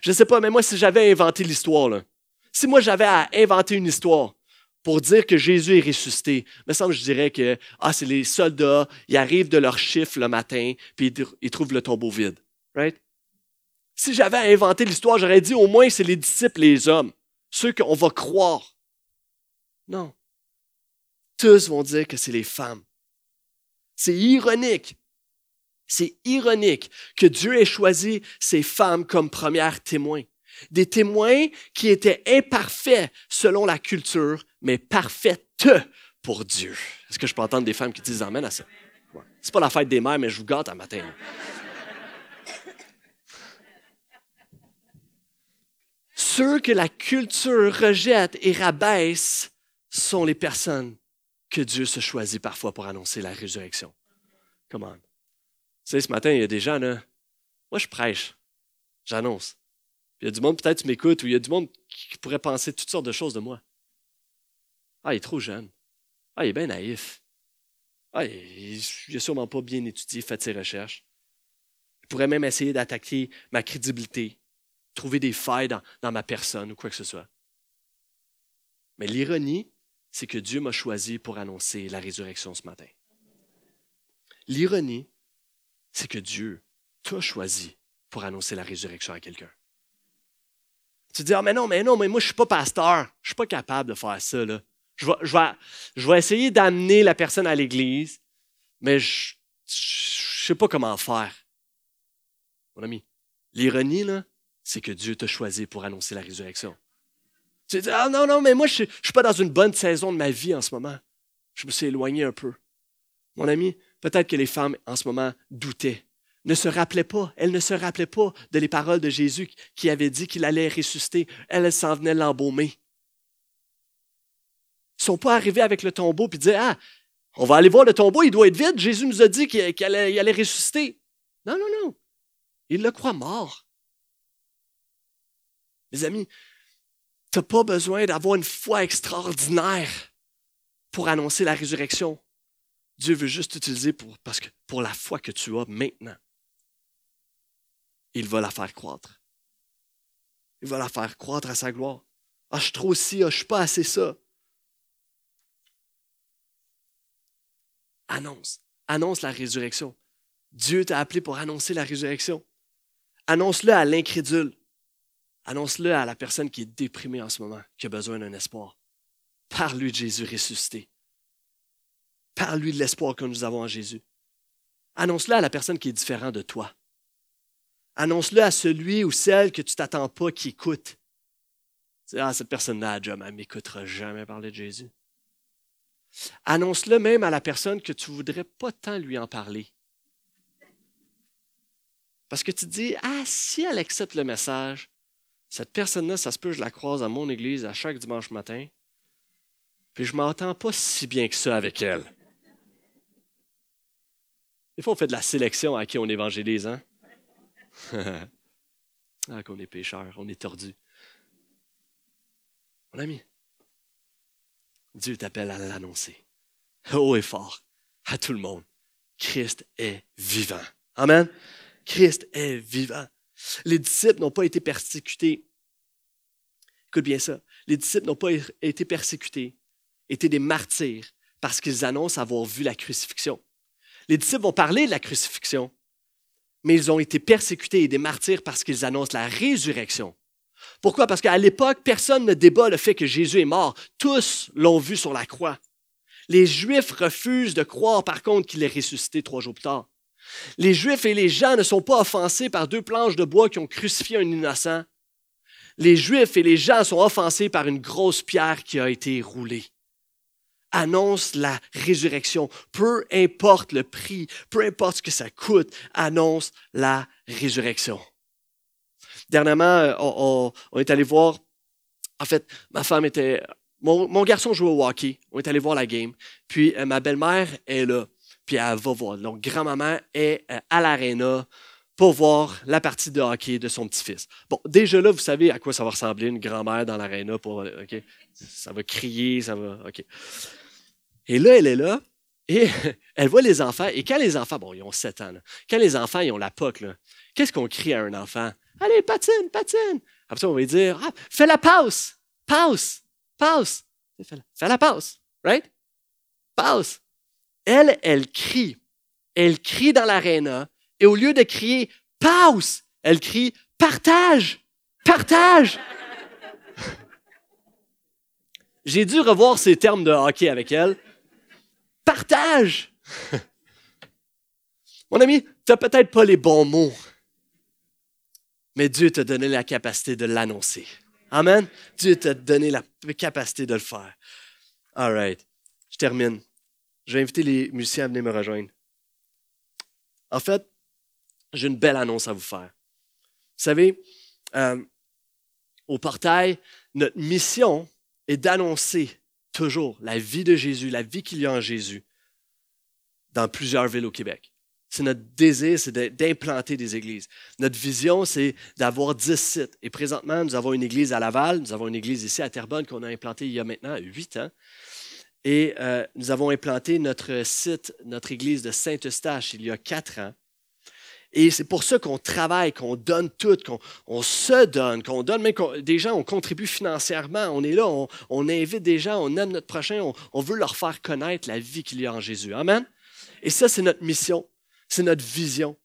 Je ne sais pas, mais moi, si j'avais inventé l'histoire, si moi j'avais à inventer une histoire pour dire que Jésus est ressuscité, me semble je dirais que ah, c'est les soldats, ils arrivent de leur chiffre le matin, puis ils, trouvent le tombeau vide. Right? Si j'avais à inventer l'histoire, j'aurais dit au moins c'est les disciples, les hommes, ceux qu'on va croire. Non tous vont dire que c'est les femmes. C'est ironique. C'est ironique que Dieu ait choisi ces femmes comme premières témoins. Des témoins qui étaient imparfaits selon la culture, mais parfaites pour Dieu. Est-ce que je peux entendre des femmes qui disent Amen à ça? C'est pas la fête des mères, mais je vous gâte un matin. Ceux que la culture rejette et rabaisse sont les personnes que Dieu se choisit parfois pour annoncer la résurrection. Comment? Tu sais, ce matin, il y a des gens, là, moi je prêche, j'annonce. Il y a du monde, peut-être tu m'écoutes, ou il y a du monde qui pourrait penser toutes sortes de choses de moi. Ah, il est trop jeune. Ah, il est bien naïf. Ah, il n'a sûrement pas bien étudié, fait ses recherches. Il pourrait même essayer d'attaquer ma crédibilité, trouver des failles dans ma personne ou quoi que ce soit. Mais l'ironie, c'est que Dieu m'a choisi pour annoncer la résurrection ce matin. L'ironie, c'est que Dieu t'a choisi pour annoncer la résurrection à quelqu'un. Tu te dis, ah, mais non, mais non, mais moi, je ne suis pas pasteur. Je ne suis pas capable de faire ça. Là. Je vais, je vais, je vais essayer d'amener la personne à l'église, mais je ne sais pas comment faire. Mon ami, l'ironie, là, c'est que Dieu t'a choisi pour annoncer la résurrection. Tu dis, ah non, non, mais moi, je ne suis pas dans une bonne saison de ma vie en ce moment. Je me suis éloigné un peu. Mon ami, peut-être que les femmes en ce moment doutaient, ne se rappelaient pas, elles ne se rappelaient pas de les paroles de Jésus qui avait dit qu'il allait ressusciter. Elles, s'en venaient l'embaumer. Ils ne sont pas arrivés avec le tombeau et disaient, ah, on va aller voir le tombeau, il doit être vide. Jésus nous a dit qu'il allait, allait ressusciter. Non, non, non. Ils le croient mort. Mes amis, tu n'as pas besoin d'avoir une foi extraordinaire pour annoncer la résurrection. Dieu veut juste t'utiliser pour, parce que pour la foi que tu as maintenant. Il va la faire croître. Il va la faire croître à sa gloire. Ah, je suis trop ci, ah, je suis pas assez ça. Annonce. Annonce la résurrection. Dieu t'a appelé pour annoncer la résurrection. Annonce-le à l'incrédule. Annonce-le à la personne qui est déprimée en ce moment, qui a besoin d'un espoir. Parle-lui de Jésus ressuscité. Parle-lui de l'espoir que nous avons en Jésus. Annonce-le à la personne qui est différente de toi. Annonce-le à celui ou celle que tu t'attends pas qui écoute. Ah, cette personne-là, elle ne m'écoutera jamais parler de Jésus. Annonce-le même à la personne que tu voudrais pas tant lui en parler. Parce que tu dis, ah, si elle accepte le message, cette personne-là, ça se peut, je la croise à mon église à chaque dimanche matin, puis je m'entends pas si bien que ça avec elle. Des fois, on fait de la sélection à qui on évangélise, hein? ah, qu'on est pécheur, on est tordu. Mon ami, Dieu t'appelle à l'annoncer. Haut et fort, à tout le monde. Christ est vivant. Amen. Christ est vivant. Les disciples n'ont pas été persécutés. Écoute bien ça. Les disciples n'ont pas été persécutés, étaient des martyrs parce qu'ils annoncent avoir vu la crucifixion. Les disciples vont parler de la crucifixion, mais ils ont été persécutés et des martyrs parce qu'ils annoncent la résurrection. Pourquoi? Parce qu'à l'époque, personne ne débat le fait que Jésus est mort. Tous l'ont vu sur la croix. Les Juifs refusent de croire, par contre, qu'il est ressuscité trois jours plus tard. Les Juifs et les gens ne sont pas offensés par deux planches de bois qui ont crucifié un innocent. Les Juifs et les gens sont offensés par une grosse pierre qui a été roulée annonce la résurrection. Peu importe le prix, peu importe ce que ça coûte, annonce la résurrection. Dernièrement, euh, on, est allé voir, en fait, ma femme était, mon, garçon jouait au hockey, on est allé voir la game, puis euh, ma belle-mère est là, puis elle va voir. Donc, grand-maman est euh, à l'aréna pour voir la partie de hockey de son petit-fils. Bon, déjà là, vous savez à quoi ça va ressembler, une grand-mère dans l'aréna pour, OK? Ça va crier, ça va, OK. Et là, elle est là, et elle voit les enfants. Et quand les enfants, bon, ils ont 7 ans, quand les enfants, ils ont la poque, qu'est-ce qu'on crie à un enfant? Allez, patine, patine. Après ça, on va lui dire, ah, fais la pause, pause, pause. Fais la, pause, right? Pause. Elle, elle crie. Elle crie dans l'aréna. Et au lieu de crier pause, elle crie partage, partage. J'ai dû revoir ces termes de hockey avec elle. Partage. Mon ami, tu n'as peut-être pas les bons mots, mais Dieu t'a donné la capacité de l'annoncer. Amen. Dieu t'a donné la capacité de le faire. All right. Je termine. Je vais inviter les musiciens à venir me rejoindre. En fait, j'ai une belle annonce à vous faire. Vous savez, euh, au portail, notre mission est d'annoncer toujours la vie de Jésus, la vie qu'il y a en Jésus dans plusieurs villes au Québec. C'est notre désir, c'est d'implanter des églises. Notre vision, c'est d'avoir dix sites. Et présentement, nous avons une église à Laval, nous avons une église ici à Terrebonne qu'on a implantée il y a maintenant huit ans. Et euh, nous avons implanté notre site, notre église de Saint-Eustache il y a quatre ans. Et c'est pour ça qu'on travaille, qu'on donne tout, qu'on se donne, qu'on donne, même des gens, on contribue financièrement, on est là, on, invite des gens, on aime notre prochain, on, veut leur faire connaître la vie qu'il y a en Jésus. Amen? Et ça, c'est notre mission, c'est notre vision.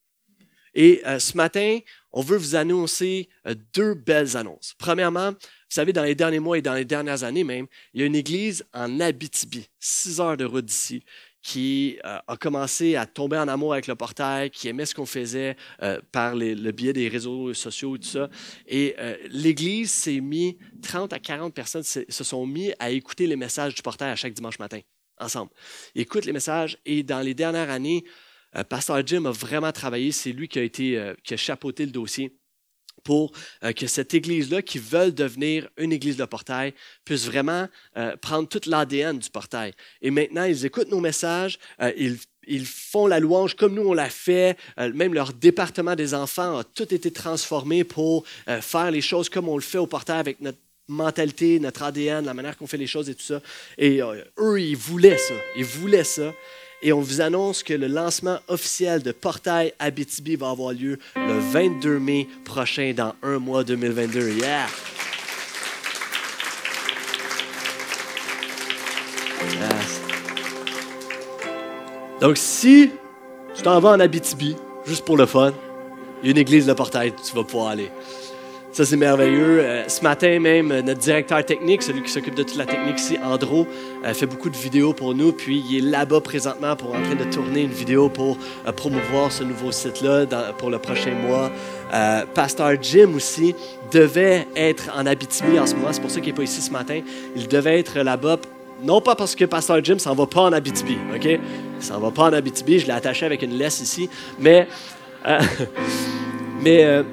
Et euh, ce matin, on veut vous annoncer euh, deux belles annonces. Premièrement, Vous savez, dans les derniers mois et dans les dernières années même, il y a une église en Abitibi, six heures de route d'ici, qui euh, a commencé à tomber en amour avec le portail, qui aimait ce qu'on faisait euh, par le biais des réseaux sociaux et tout ça. Et euh, l'Église s'est mis, 30 à 40 personnes se, sont mis à écouter les messages du portail à chaque dimanche matin, ensemble. Ils écoutent les messages et dans les dernières années, Pasteur Jim a vraiment travaillé. C'est lui qui a, été, qui a chapeauté le dossier pour euh, que cette Église-là, qui veut devenir une Église de portail, puisse vraiment euh, prendre toute l'ADN du portail. Et maintenant, ils écoutent nos messages, euh, ils, font la louange comme nous on l'a fait. même leur département des enfants a tout été transformé pour faire les choses comme on le fait au portail avec notre mentalité, notre ADN, la manière qu'on fait les choses et tout ça. Et eux, ils voulaient ça. Ils voulaient ça et on vous annonce que le lancement officiel de Portail Abitibi va avoir lieu le 22 mai prochain dans un mois 2022. Yeah! Donc, si tu t'en vas en Abitibi, juste pour le fun, il y a une église de Portail, tu vas pouvoir aller. Ça, c'est merveilleux. Euh, ce matin même, notre directeur technique, celui qui s'occupe de toute la technique ici, Andro, euh, fait beaucoup de vidéos pour nous. Puis il est là-bas présentement pour en train de tourner une vidéo pour euh, promouvoir ce nouveau site-là pour le prochain mois. Pasteur Jim aussi devait être en Abitibi en ce moment. C'est pour ça qu'il n'est pas ici ce matin. Il devait être là-bas non pas parce que Pasteur Jim s'en va pas en Abitibi, OK? Il s'en va pas en Abitibi, je l'ai attaché avec une laisse ici, mais, mais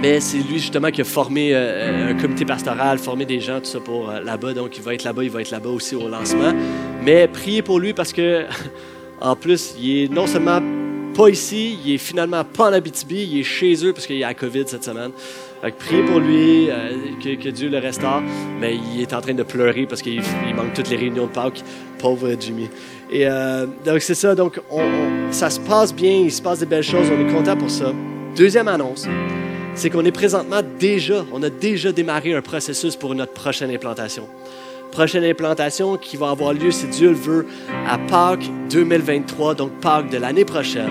mais c'est lui justement qui a formé euh, euh, un comité pastoral, formé des gens, tout ça pour euh, là-bas. Donc il va être là-bas, il va être là-bas aussi au lancement. Mais priez pour lui parce que, en plus, il est non seulement pas ici, il est finalement pas en Abitibi, il est chez eux parce qu'il y a la COVID cette semaine. Fait priez pour lui, que, Dieu le restaure. Mais il est en train de pleurer parce qu'il manque toutes les réunions de Pâques. Pauvre Jimmy. Et donc c'est ça, donc ça se passe bien, il se passe des belles choses, on est content pour ça. Deuxième annonce c'est qu'on est présentement déjà, on a déjà démarré un processus pour notre prochaine implantation. Prochaine implantation qui va avoir lieu, si Dieu le veut, à Pâques 2023, donc Pâques de l'année prochaine.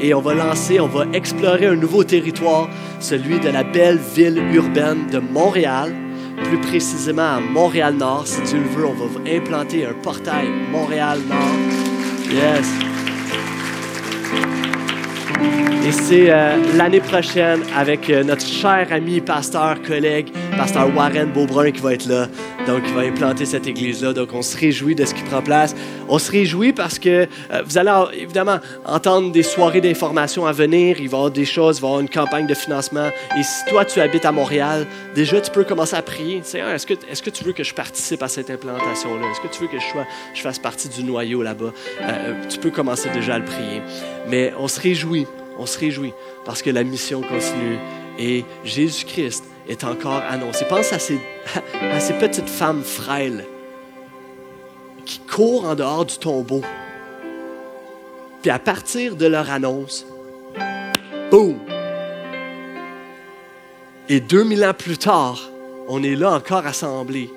Et on va lancer, on va explorer un nouveau territoire, celui de la belle ville urbaine de Montréal, plus précisément à Montréal-Nord. Si Dieu le veut, on va implanter un portail Montréal-Nord. Yes. Et c'est euh, l'année prochaine avec euh, notre cher ami, pasteur, collègue, pasteur Warren Beaubrun qui va être là. Donc, il va implanter cette église-là. Donc, on se réjouit de ce qui prend place. On se réjouit parce que euh, vous allez évidemment entendre des soirées d'information à venir. Il va y avoir des choses, il va y avoir une campagne de financement. Et si toi, tu habites à Montréal, déjà, tu peux commencer à prier. Seigneur, est-ce que, est que tu veux que je participe à cette implantation-là? Est-ce que tu veux que je, fasse partie du noyau là-bas? tu peux commencer déjà à le prier. Mais on se réjouit on se réjouit parce que la mission continue et Jésus-Christ est encore annoncé. Pense à ces, à ces petites femmes frêles qui courent en dehors du tombeau. Puis à partir de leur annonce, boum! Et 2000 ans plus tard, on est là encore assemblés,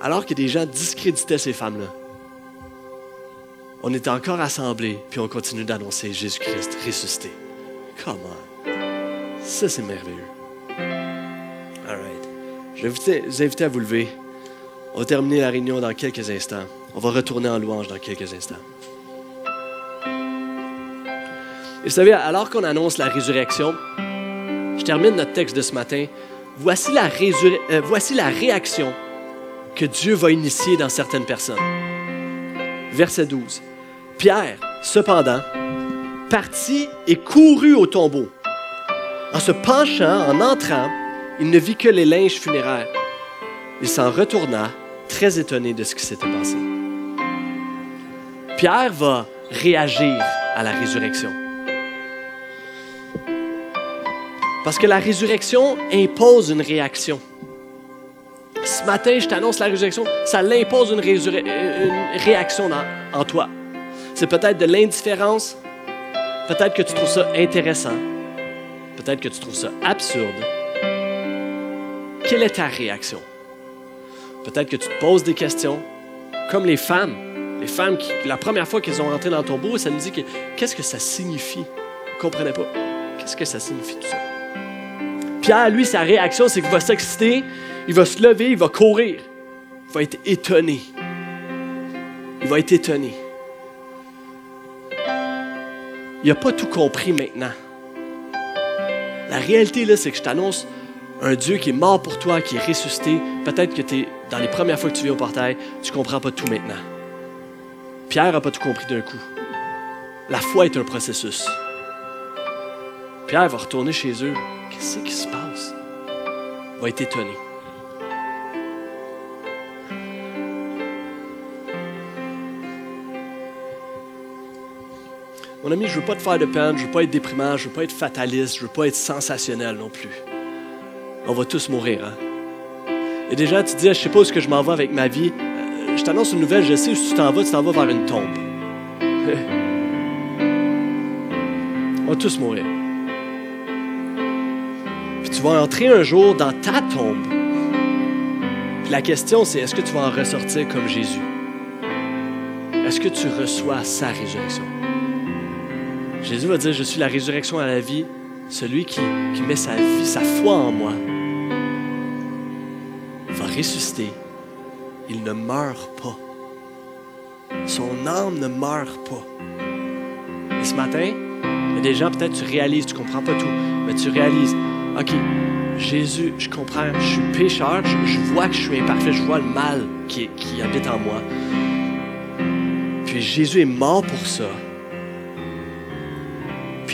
alors que des gens discréditaient ces femmes-là on est encore assemblés, puis on continue d'annoncer Jésus-Christ ressuscité. Comment? Ça, c'est merveilleux. All right. Je vais vous inviter à vous lever. On va terminer la réunion dans quelques instants. On va retourner en louange dans quelques instants. Et vous savez, alors qu'on annonce la résurrection, je termine notre texte de ce matin. Voici la, euh, voici la réaction que Dieu va initier dans certaines personnes. Verset 12. Pierre, cependant, partit et courut au tombeau. En se penchant, en entrant, il ne vit que les linges funéraires. Il s'en retourna, très étonné de ce qui s'était passé. Pierre va réagir à la résurrection. Parce que la résurrection impose une réaction. Ce matin, je t'annonce la résurrection, ça l'impose une, réaction en toi. C'est peut-être de l'indifférence, peut-être que tu trouves ça intéressant, peut-être que tu trouves ça absurde. Quelle est ta réaction? Peut-être que tu te poses des questions, comme les femmes. Les femmes, qui, la première fois qu'elles ont rentré dans ton beau, ça nous dit que qu'est-ce que ça signifie? Ne comprenez pas? Qu'est-ce que ça signifie tout ça? Pierre, lui, sa réaction, c'est qu'il va s'exciter, il va se lever, il va courir. Il va être étonné. Il va être étonné. Il n'a pas tout compris maintenant. La réalité, là, c'est que je t'annonce un Dieu qui est mort pour toi, qui est ressuscité. Peut-être que es dans les premières fois que tu viens au portail, tu ne comprends pas tout maintenant. Pierre n'a pas tout compris d'un coup. La foi est un processus. Pierre va retourner chez eux. Qu'est-ce qui se passe? Il va être étonné. Mon ami, je ne veux pas te faire de peine, je ne veux pas être déprimant, je ne veux pas être fataliste, je ne veux pas être sensationnel non plus. On va tous mourir. Hein? Et déjà, tu dis, je ne sais pas où que je m'en vais avec ma vie. Euh, je t'annonce une nouvelle, je sais où tu t'en vas, tu t'en vas vers une tombe. On va tous mourir. Puis tu vas entrer un jour dans ta tombe. Puis la question, c'est est-ce que tu vas en ressortir comme Jésus? Est-ce que tu reçois sa résurrection? Jésus va dire, je suis la résurrection à la vie. Celui qui, met sa vie, sa foi en moi, va ressusciter. Il ne meurt pas. Son âme ne meurt pas. Et ce matin, il y a des gens, peut-être tu réalises, tu comprends pas tout, mais tu réalises, OK, Jésus, je comprends, je suis pécheur, je, vois que je suis imparfait, je vois le mal qui habite en moi. Puis Jésus est mort pour ça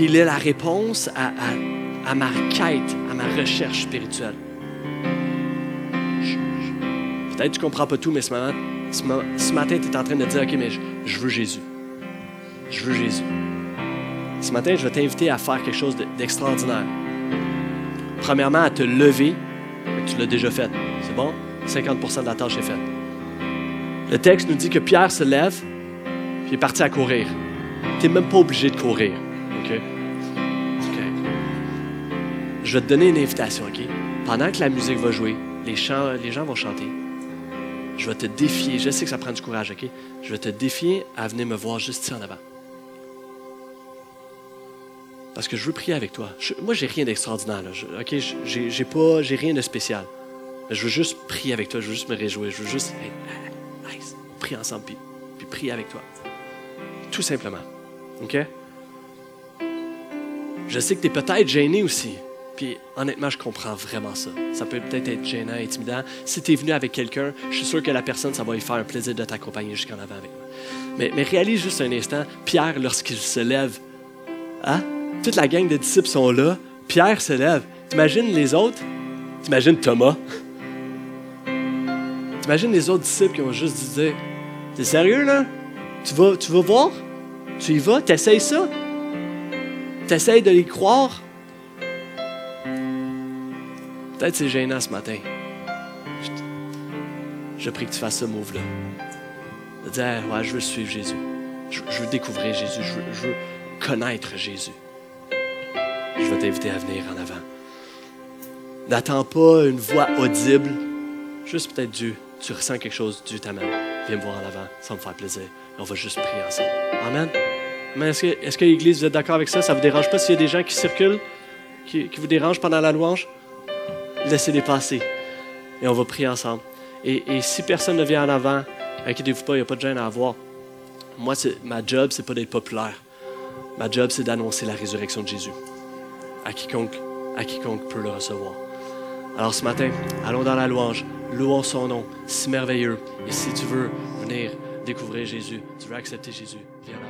il est la réponse à, ma quête, à ma recherche spirituelle. Peut-être que tu ne comprends pas tout, mais ce, matin, tu es en train de dire, OK, mais je, veux Jésus. Je veux Jésus. Ce matin, je vais t'inviter à faire quelque chose d'extraordinaire. Premièrement, à te lever. Tu l'as déjà fait. C'est bon? 50 de la tâche est faite. Le texte nous dit que Pierre se lève, puis est parti à courir. Tu n'es même pas obligé de courir. Je vais te donner une invitation, OK? Pendant que la musique va jouer, les, chants, les gens vont chanter. Je vais te défier. Je sais que ça prend du courage, OK? Je vais te défier à venir me voir juste ici en avant. Parce que je veux prier avec toi. Je, moi, j'ai rien d'extraordinaire. OK? J'ai pas, j'ai rien de spécial. Je veux juste prier avec toi. Je veux juste me réjouir. Je veux juste. Hey, nice. On ensemble, puis, puis prier avec toi. Tout simplement. OK? Je sais que tu es peut-être gêné aussi. Puis honnêtement, je comprends vraiment ça. Ça peut peut-être être gênant, intimidant. Si tu es venu avec quelqu'un, je suis sûr que la personne, ça va lui faire un plaisir de t'accompagner jusqu'en avant avec moi. Mais, mais, réalise juste un instant, Pierre, lorsqu'il se lève, hein? toute la gang de disciples sont là, Pierre se lève. T'imagines les autres? T'imagines Thomas? T'imagines les autres disciples qui ont juste dit T'es sérieux là? Tu vas, tu vas voir? Tu y vas? T'essayes ça? Tu de les croire, peut-être c'est gênant ce matin. Je, prie que tu fasses ce move-là. De dire, ouais, je veux suivre Jésus. Je, veux découvrir Jésus. Je veux, connaître Jésus. Je vais t'inviter à venir en avant. N'attends pas une voix audible. Juste peut-être Dieu. Tu ressens quelque chose, Dieu t'amène. Viens me voir en avant. Ça me faire plaisir. on va juste prier ensemble. Amen. Mais est-ce que, est que l'Église, vous êtes d'accord avec ça? Ça ne vous dérange pas s'il y a des gens qui circulent, qui, vous dérangent pendant la louange? Laissez-les passer. Et on va prier ensemble. Et, si personne ne vient en avant, inquiétez-vous pas, il n'y a pas de gêne à avoir. Moi, ma job, c'est pas d'être populaire. Ma job, c'est d'annoncer la résurrection de Jésus à quiconque, à quiconque peut le recevoir. Alors ce matin, allons dans la louange, louons son nom, si merveilleux. Et si tu veux venir découvrir Jésus, tu veux accepter Jésus, viens là.